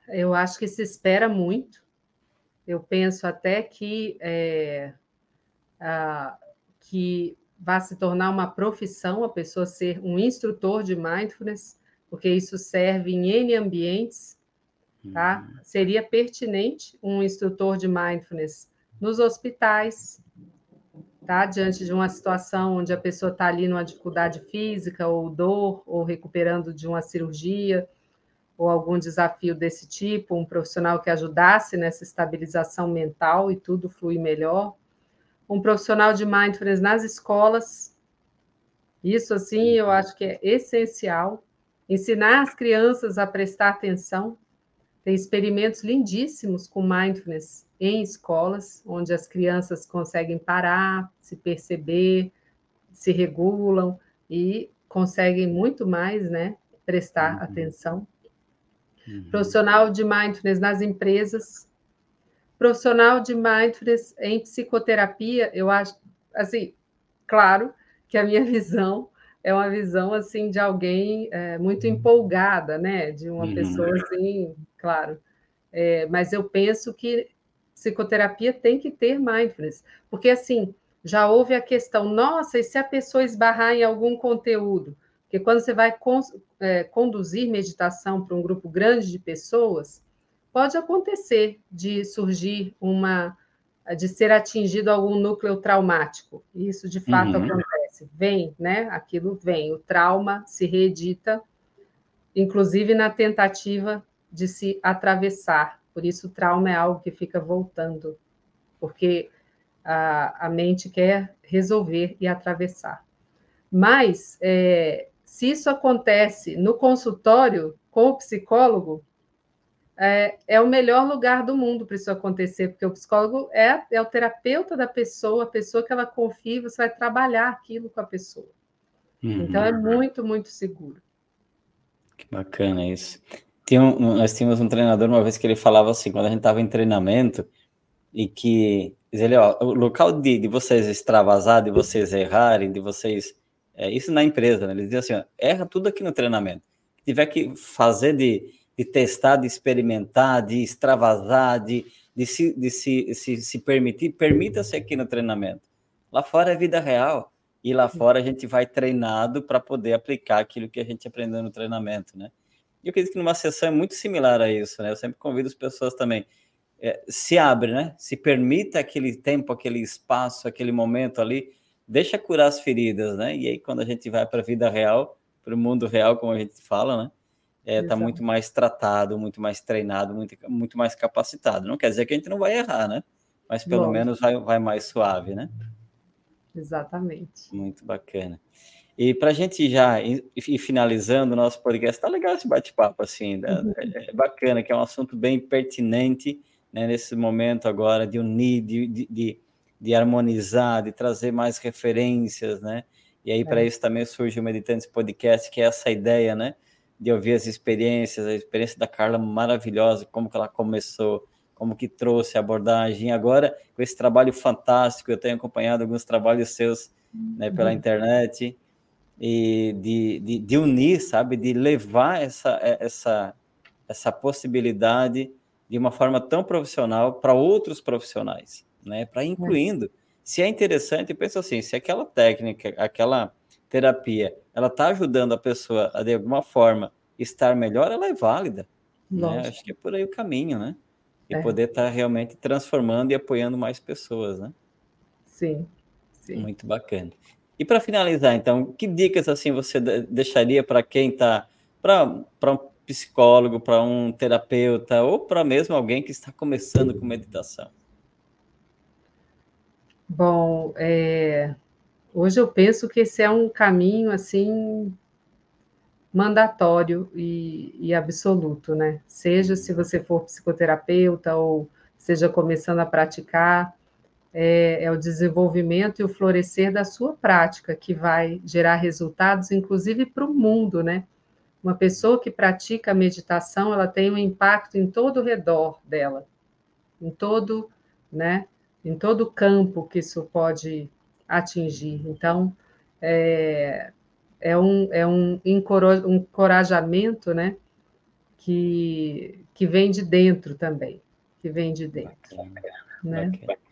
Eu acho que se espera muito. Eu penso até que, é, a, que vá se tornar uma profissão a pessoa ser um instrutor de mindfulness, porque isso serve em N ambientes, tá? Uhum. Seria pertinente um instrutor de mindfulness nos hospitais, tá? Diante de uma situação onde a pessoa está ali numa dificuldade física ou dor, ou recuperando de uma cirurgia, ou algum desafio desse tipo, um profissional que ajudasse nessa estabilização mental e tudo flui melhor um profissional de mindfulness nas escolas. Isso, assim, eu acho que é essencial. Ensinar as crianças a prestar atenção. Tem experimentos lindíssimos com mindfulness em escolas, onde as crianças conseguem parar, se perceber, se regulam e conseguem muito mais, né? Prestar uhum. atenção. Uhum. Profissional de mindfulness nas empresas, Profissional de mindfulness em psicoterapia, eu acho, assim, claro que a minha visão é uma visão, assim, de alguém é, muito empolgada, né? De uma uhum. pessoa, assim, claro. É, mas eu penso que psicoterapia tem que ter mindfulness, porque, assim, já houve a questão, nossa, e se a pessoa esbarrar em algum conteúdo? Porque quando você vai con é, conduzir meditação para um grupo grande de pessoas, pode acontecer de surgir uma, de ser atingido algum núcleo traumático. Isso de fato uhum. acontece. Vem, né? Aquilo vem. O trauma se reedita, inclusive na tentativa de se atravessar. Por isso, o trauma é algo que fica voltando, porque a, a mente quer resolver e atravessar. Mas, é, se isso acontece no consultório com o psicólogo, é, é, o melhor lugar do mundo para isso acontecer, porque o psicólogo é, é o terapeuta da pessoa, a pessoa que ela confia, você vai trabalhar aquilo com a pessoa. Uhum. Então é muito, muito seguro. Que bacana isso. Nós tínhamos um treinador uma vez que ele falava assim, quando a gente estava em treinamento, e que ele, ó, o local de, de vocês extravasar, de vocês errarem, de vocês. É, isso na empresa, né? Ele dizia assim: ó, erra tudo aqui no treinamento. Se tiver que fazer de, de testar, de experimentar, de extravasar, de, de, se, de se, se, se permitir, permita-se aqui no treinamento. Lá fora é vida real. E lá fora a gente vai treinado para poder aplicar aquilo que a gente aprendeu no treinamento, né? E eu acredito que numa sessão é muito similar a isso, né? Eu sempre convido as pessoas também. É, se abre, né? Se permita aquele tempo, aquele espaço, aquele momento ali, deixa curar as feridas, né? E aí, quando a gente vai para a vida real, para o mundo real, como a gente fala, né? É, tá muito mais tratado, muito mais treinado, muito, muito mais capacitado. Não quer dizer que a gente não vai errar, né? Mas pelo Bom. menos vai, vai mais suave, né? Exatamente. Muito bacana. E para a gente já ir, finalizando o nosso podcast, tá legal esse bate-papo, assim, uhum. é, é, bacana, que é um assunto bem pertinente né, nesse momento agora de unir, de, de, de, de harmonizar, de trazer mais referências, né? E aí, é. para isso também surge o Meditantes Podcast, que é essa ideia, né? De ouvir as experiências, a experiência da Carla maravilhosa, como que ela começou, como que trouxe a abordagem. Agora, com esse trabalho fantástico, eu tenho acompanhado alguns trabalhos seus né, pela uhum. internet, e de, de, de, unir, sabe, de levar essa, essa, essa possibilidade de uma forma tão profissional para outros profissionais, né, para incluindo. Se é interessante, pensa assim, se aquela técnica, aquela terapia, ela está ajudando a pessoa a, de alguma forma, estar melhor, ela é válida. Né? Acho que é por aí o caminho, né? E é. poder estar tá realmente transformando e apoiando mais pessoas, né? Sim, sim. Muito bacana. E para finalizar, então, que dicas assim você deixaria para quem está, para um psicólogo, para um terapeuta, ou para mesmo alguém que está começando com meditação? Bom, é, hoje eu penso que esse é um caminho assim mandatório e, e, absoluto, né? Seja se você for psicoterapeuta ou seja começando a praticar, é, é, o desenvolvimento e o florescer da sua prática que vai gerar resultados, inclusive para o mundo, né? Uma pessoa que pratica a meditação, ela tem um impacto em todo o redor dela, em todo, né? Em todo o campo que isso pode atingir. Então, é, é um, é um encorajamento, né? Que, que vem de dentro também, que vem de dentro. Bacana, né? Bacana.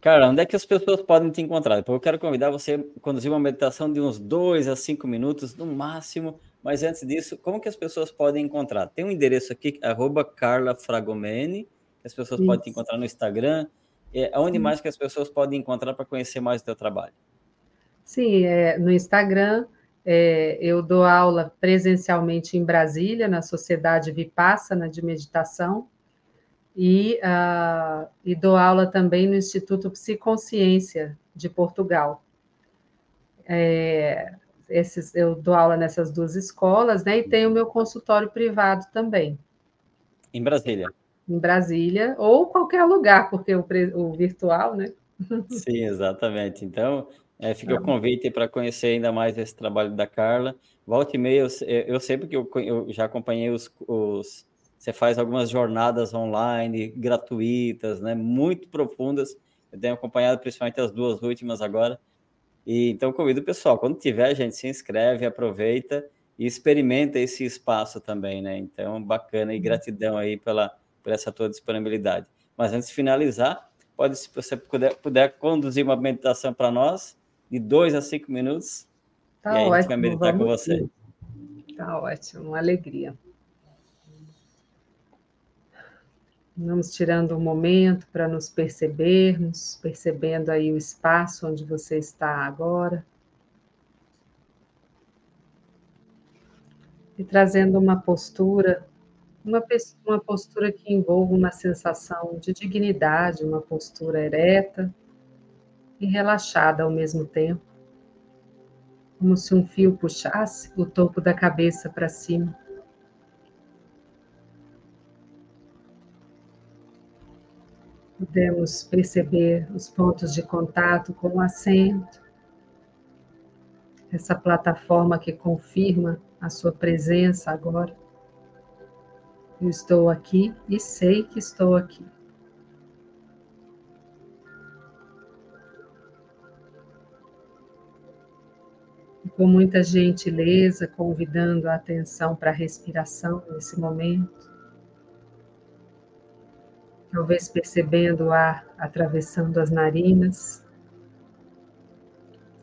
Cara, onde é que as pessoas podem te encontrar? Eu quero convidar você a conduzir uma meditação de uns dois a cinco minutos, no máximo. Mas antes disso, como que as pessoas podem encontrar? Tem um endereço aqui, arroba Carla Fragomeni, que as pessoas Isso. podem te encontrar no Instagram. É, onde mais que as pessoas podem encontrar para conhecer mais do teu trabalho? Sim, é, no Instagram é, eu dou aula presencialmente em Brasília, na Sociedade Vipassana de Meditação, e, uh, e dou aula também no Instituto Psiconsciência de Portugal. É, esses, eu dou aula nessas duas escolas, né? E tenho o meu consultório privado também. Em Brasília. Em Brasília, ou qualquer lugar, porque o, o virtual, né? Sim, exatamente. Então, é, fica o convite para conhecer ainda mais esse trabalho da Carla. Volte e meia, eu, eu sei porque eu, eu já acompanhei os, os, Você faz algumas jornadas online gratuitas, né, muito profundas. Eu tenho acompanhado principalmente as duas últimas agora. E então convido o pessoal, quando tiver, gente, se inscreve, aproveita e experimenta esse espaço também, né? Então, bacana e uhum. gratidão aí pela, por essa tua disponibilidade. Mas antes de finalizar, pode, se você puder, puder conduzir uma meditação para nós, de dois a cinco minutos. Tá e aí ótimo, a gente vai meditar com você. Tá ótimo, uma alegria. Vamos tirando um momento para nos percebermos, percebendo aí o espaço onde você está agora. E trazendo uma postura, uma, uma postura que envolva uma sensação de dignidade, uma postura ereta e relaxada ao mesmo tempo, como se um fio puxasse o topo da cabeça para cima. Podemos perceber os pontos de contato com o assento, essa plataforma que confirma a sua presença agora. Eu estou aqui e sei que estou aqui. E com muita gentileza, convidando a atenção para a respiração nesse momento. Talvez percebendo o ar atravessando as narinas,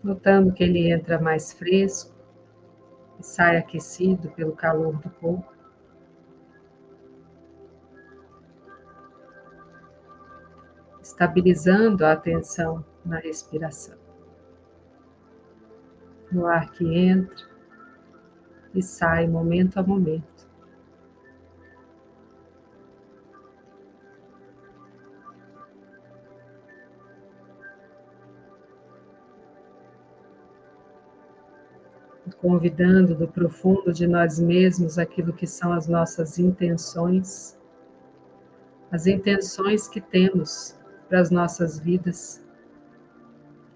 notando que ele entra mais fresco e sai aquecido pelo calor do corpo. estabilizando a atenção na respiração. No ar que entra e sai momento a momento. Convidando do profundo de nós mesmos aquilo que são as nossas intenções, as intenções que temos para as nossas vidas.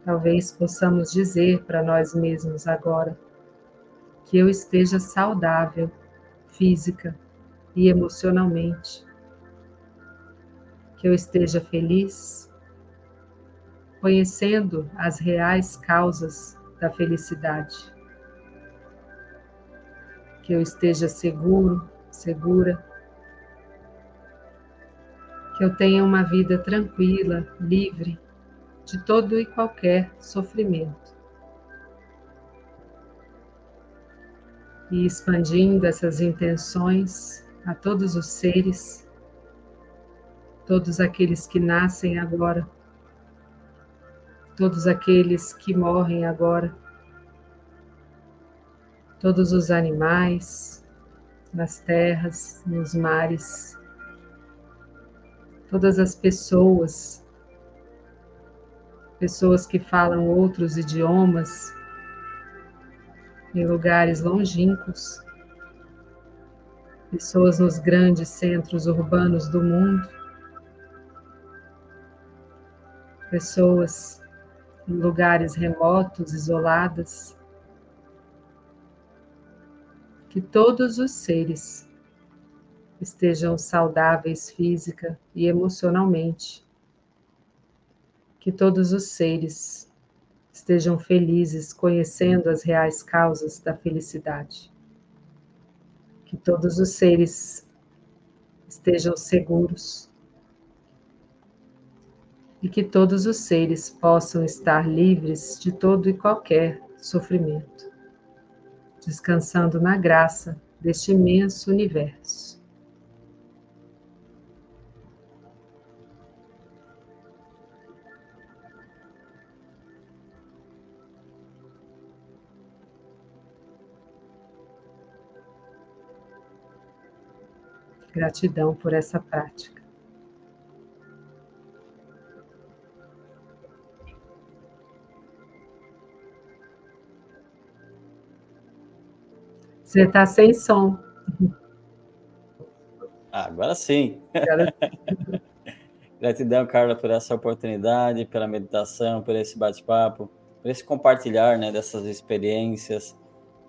Talvez possamos dizer para nós mesmos agora que eu esteja saudável física e emocionalmente, que eu esteja feliz, conhecendo as reais causas da felicidade, que eu esteja seguro, segura que eu tenha uma vida tranquila, livre de todo e qualquer sofrimento. E expandindo essas intenções a todos os seres, todos aqueles que nascem agora, todos aqueles que morrem agora, todos os animais, nas terras, nos mares, todas as pessoas, pessoas que falam outros idiomas em lugares longínquos, pessoas nos grandes centros urbanos do mundo, pessoas em lugares remotos, isoladas, que todos os seres estejam saudáveis física e emocionalmente. Que todos os seres estejam felizes, conhecendo as reais causas da felicidade. Que todos os seres estejam seguros. E que todos os seres possam estar livres de todo e qualquer sofrimento, descansando na graça deste imenso universo. Gratidão por essa prática. Você está sem som. Ah, agora sim. Gratidão, Carla, por essa oportunidade, pela meditação, por esse bate-papo, por esse compartilhar né, dessas experiências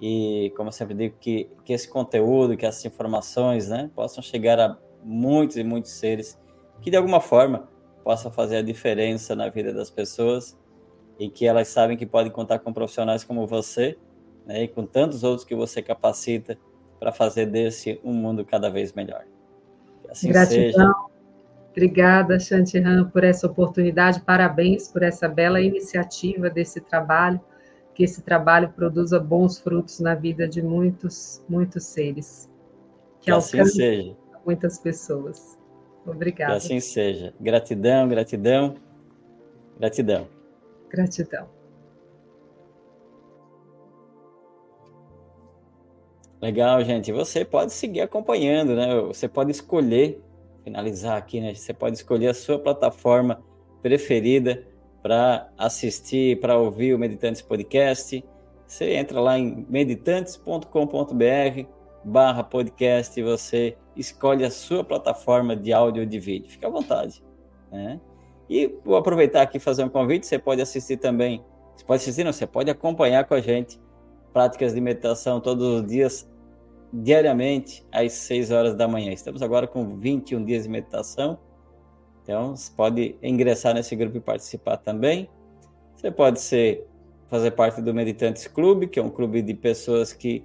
e, como eu sempre digo, que, que esse conteúdo, que essas informações, né, possam chegar a muitos e muitos seres que, de alguma forma, possa fazer a diferença na vida das pessoas e que elas sabem que podem contar com profissionais como você né, e com tantos outros que você capacita para fazer desse um mundo cada vez melhor. Assim Gratidão. Seja. Obrigada, Shantiran, por essa oportunidade. Parabéns por essa bela iniciativa desse trabalho que esse trabalho produza bons frutos na vida de muitos, muitos seres. Que, que assim seja. Muitas pessoas. Obrigada. Que assim seja. Gratidão, gratidão, gratidão. Gratidão. Legal, gente. Você pode seguir acompanhando, né? Você pode escolher, finalizar aqui, né? Você pode escolher a sua plataforma preferida para assistir, para ouvir o Meditantes Podcast. Você entra lá em meditantes.com.br barra podcast e você escolhe a sua plataforma de áudio ou de vídeo. Fique à vontade. Né? E vou aproveitar aqui e fazer um convite. Você pode assistir também. Você pode assistir, não, você pode acompanhar com a gente práticas de meditação todos os dias diariamente às 6 horas da manhã. Estamos agora com 21 dias de meditação. Então, você pode ingressar nesse grupo e participar também. Você pode ser fazer parte do Meditantes Clube, que é um clube de pessoas que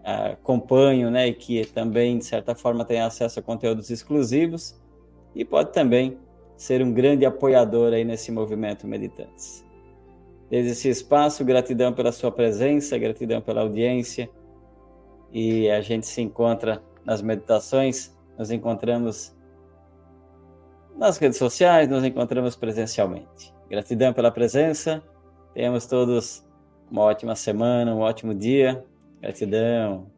uh, acompanham, né, e que também de certa forma têm acesso a conteúdos exclusivos. E pode também ser um grande apoiador aí nesse movimento Meditantes. Desde esse espaço, gratidão pela sua presença, gratidão pela audiência e a gente se encontra nas meditações, nos encontramos nas redes sociais, nos encontramos presencialmente. Gratidão pela presença, tenhamos todos uma ótima semana, um ótimo dia. Gratidão.